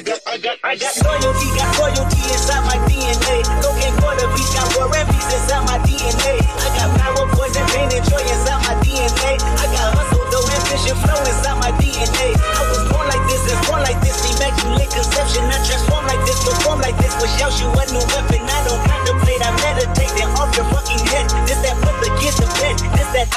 I got, I got, I got, loyalty, got loyalty inside my DNA. Cocaine quarter beats, got war and peace inside my DNA. I got power, poison, pain, and joy inside my DNA. I got hustle, though, ambition, flow inside my DNA. I was born like this, and born like this, immaculate conception. I transform like this, perform like this, which shouts you a new weapon. I don't contemplate, I meditate, then off your fucking head. This that put the kids to bed. This that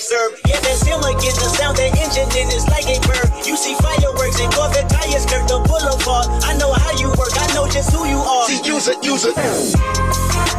Serve. Yeah, that's him again, the sound the engine in is like a bird. You see fireworks and tires skirt the boulevard. I know how you work, I know just who you are. See, use it, use it.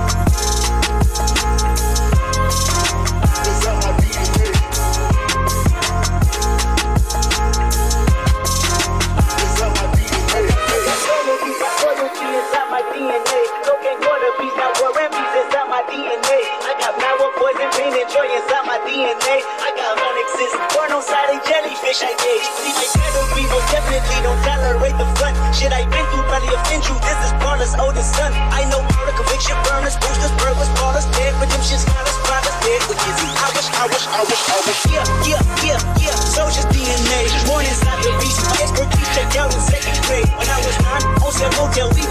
Jellyfish, I gauge. See my pedigree, most definitely don't tolerate the front. Shit I been through probably offend you. This is Paula's oldest son. I know murder, conviction, burners, boosters, burglars, ballers, dead, redemption, scholars, fathers, dead, is he? I wish, I wish, I wish, I wish. Yeah, yeah, yeah, yeah. Soldier's DNA, born inside the beast. My expertise checked out in second grade. When I was nine, oh on San Motel, we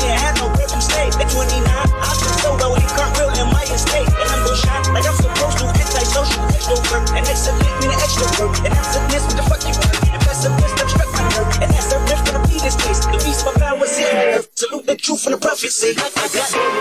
I, I got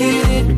intoxicated.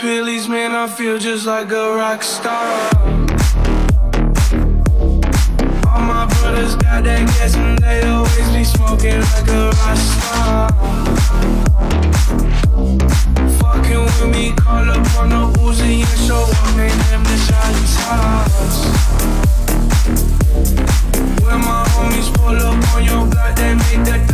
pillies, man. I feel just like a rock star. All my brothers got that gas and they always be smoking like a rock star. Fucking with me, call up on the Uzi and show up, man. Them the shot tops. When my homies pull up on your block, they make that